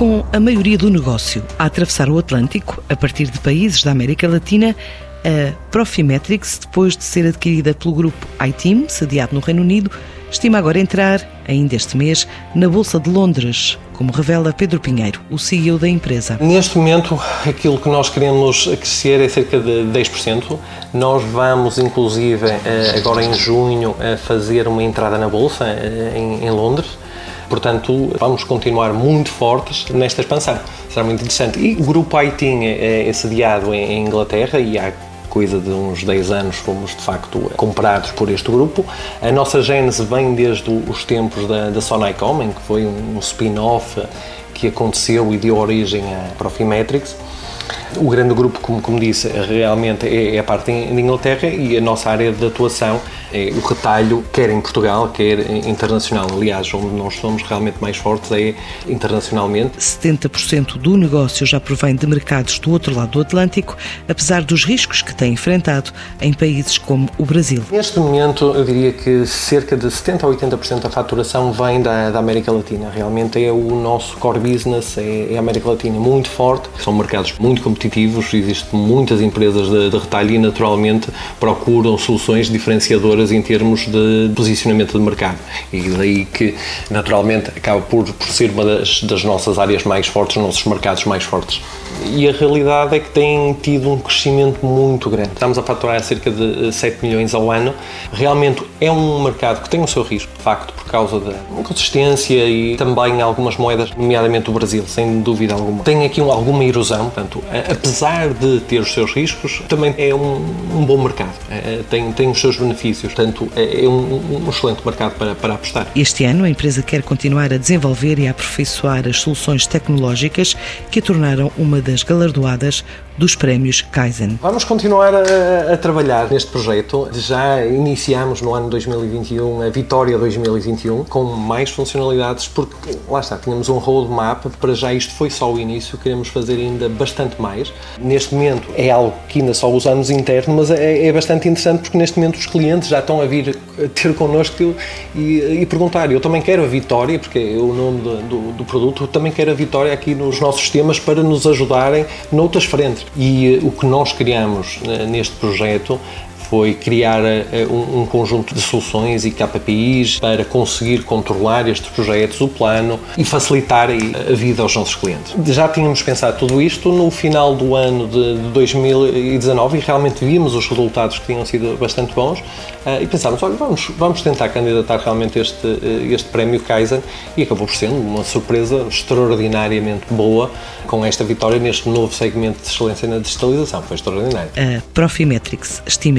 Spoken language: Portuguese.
Com a maioria do negócio a atravessar o Atlântico, a partir de países da América Latina, a Profimetrics, depois de ser adquirida pelo grupo iTeam, sediado no Reino Unido, estima agora entrar, ainda este mês, na Bolsa de Londres, como revela Pedro Pinheiro, o CEO da empresa. Neste momento, aquilo que nós queremos crescer é cerca de 10%. Nós vamos, inclusive, eh, agora em junho, fazer uma entrada na Bolsa eh, em Londres Portanto, vamos continuar muito fortes nesta expansão. Será muito interessante. E o grupo ITIN é, é sediado em Inglaterra e há coisa de uns 10 anos fomos de facto comprados por este grupo. A nossa gênese vem desde os tempos da, da Sonicom, em que foi um spin-off que aconteceu e deu origem à Profimetrics. O grande grupo, como, como disse, realmente é, é a parte de Inglaterra e a nossa área de atuação é o retalho, quer em Portugal, quer internacional. Aliás, onde nós somos realmente mais fortes é internacionalmente. 70% do negócio já provém de mercados do outro lado do Atlântico, apesar dos riscos que tem enfrentado em países como o Brasil. Neste momento, eu diria que cerca de 70% a 80% da faturação vem da, da, América Latina. Realmente é o nosso core business, é, é a América Latina muito forte. São mercados muito competitivos, existem muitas empresas de, de retalho e, naturalmente, procuram soluções diferenciadoras em termos de posicionamento de mercado. E daí que, naturalmente, acaba por, por ser uma das, das nossas áreas mais fortes, os nossos mercados mais fortes. E a realidade é que tem tido um crescimento muito grande. Estamos a faturar cerca de 7 eh, milhões ao ano. Realmente é um mercado que tem o seu risco, de facto, por causa da inconsistência e também algumas moedas, nomeadamente o Brasil, sem dúvida alguma. Tem aqui alguma erosão, portanto, apesar de ter os seus riscos, também é um, um bom mercado. É, tem, tem os seus benefícios portanto é, é um, um excelente mercado para, para apostar. Este ano a empresa quer continuar a desenvolver e a aperfeiçoar as soluções tecnológicas que a tornaram uma das galardoadas dos prémios Kaizen. Vamos continuar a, a, trabalhar neste projeto. Já iniciamos no ano 2021 a Vitória 2021 com mais funcionalidades porque lá está, tínhamos um roadmap, para já isto foi só o início, queremos fazer ainda bastante mais. Neste momento é algo que ainda só usamos interno, mas é, é bastante interessante porque neste momento os clientes já estão a vir ter connosco e, e perguntar. Eu também quero a Vitória, porque é o nome do, do, do produto, eu também quero a Vitória aqui nos nossos sistemas para nos ajudarem noutras frentes. E uh, o que nós criamos uh, neste projeto foi criar uh, um, conjunto de soluções e KPIs para conseguir controlar estes projetos, o plano e facilitar a vida aos nossos clientes. Já tínhamos pensado tudo isto no final do ano de 2019 e realmente vimos os resultados que tinham sido bastante bons uh, e pensámos, olha, vamos, vamos tentar candidatar realmente este, este prémio Kaizen e acabou por ser uma surpresa extraordinariamente boa com esta vitória neste novo segmento de excelência na digitalização. Foi extraordinário. A Profimetrics estima